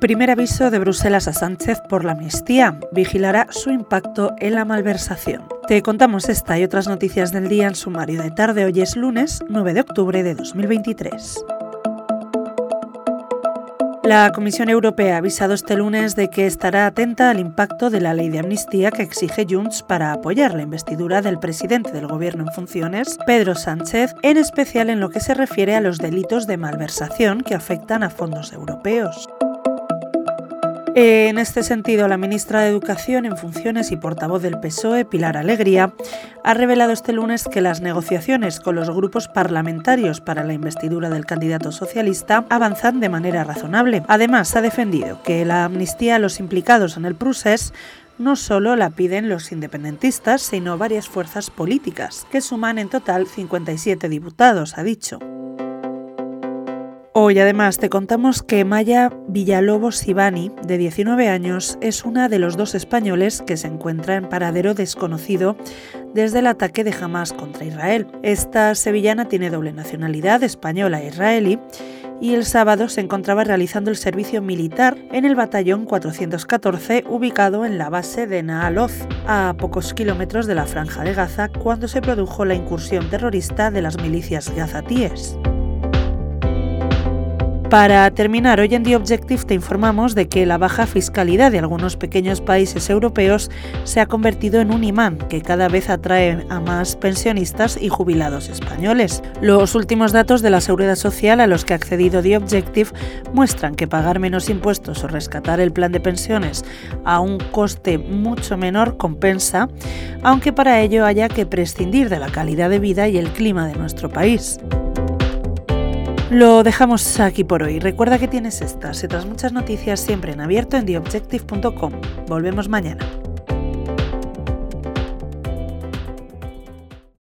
Primer aviso de Bruselas a Sánchez por la amnistía. Vigilará su impacto en la malversación. Te contamos esta y otras noticias del día en sumario de tarde. Hoy es lunes 9 de octubre de 2023. La Comisión Europea ha avisado este lunes de que estará atenta al impacto de la ley de amnistía que exige Junts para apoyar la investidura del presidente del Gobierno en funciones, Pedro Sánchez, en especial en lo que se refiere a los delitos de malversación que afectan a fondos europeos. En este sentido, la ministra de Educación en funciones y portavoz del PSOE, Pilar Alegría, ha revelado este lunes que las negociaciones con los grupos parlamentarios para la investidura del candidato socialista avanzan de manera razonable. Además, ha defendido que la amnistía a los implicados en el procés no solo la piden los independentistas, sino varias fuerzas políticas, que suman en total 57 diputados, ha dicho. Hoy además te contamos que Maya Villalobos Sibani, de 19 años, es una de los dos españoles que se encuentra en paradero desconocido desde el ataque de Hamas contra Israel. Esta sevillana tiene doble nacionalidad, española e israelí, y el sábado se encontraba realizando el servicio militar en el batallón 414 ubicado en la base de Naaloz, a pocos kilómetros de la franja de Gaza, cuando se produjo la incursión terrorista de las milicias gazatíes. Para terminar, hoy en The Objective te informamos de que la baja fiscalidad de algunos pequeños países europeos se ha convertido en un imán que cada vez atrae a más pensionistas y jubilados españoles. Los últimos datos de la Seguridad Social a los que ha accedido The Objective muestran que pagar menos impuestos o rescatar el plan de pensiones a un coste mucho menor compensa, aunque para ello haya que prescindir de la calidad de vida y el clima de nuestro país. Lo dejamos aquí por hoy. Recuerda que tienes estas y otras muchas noticias siempre en abierto en theobjective.com. Volvemos mañana.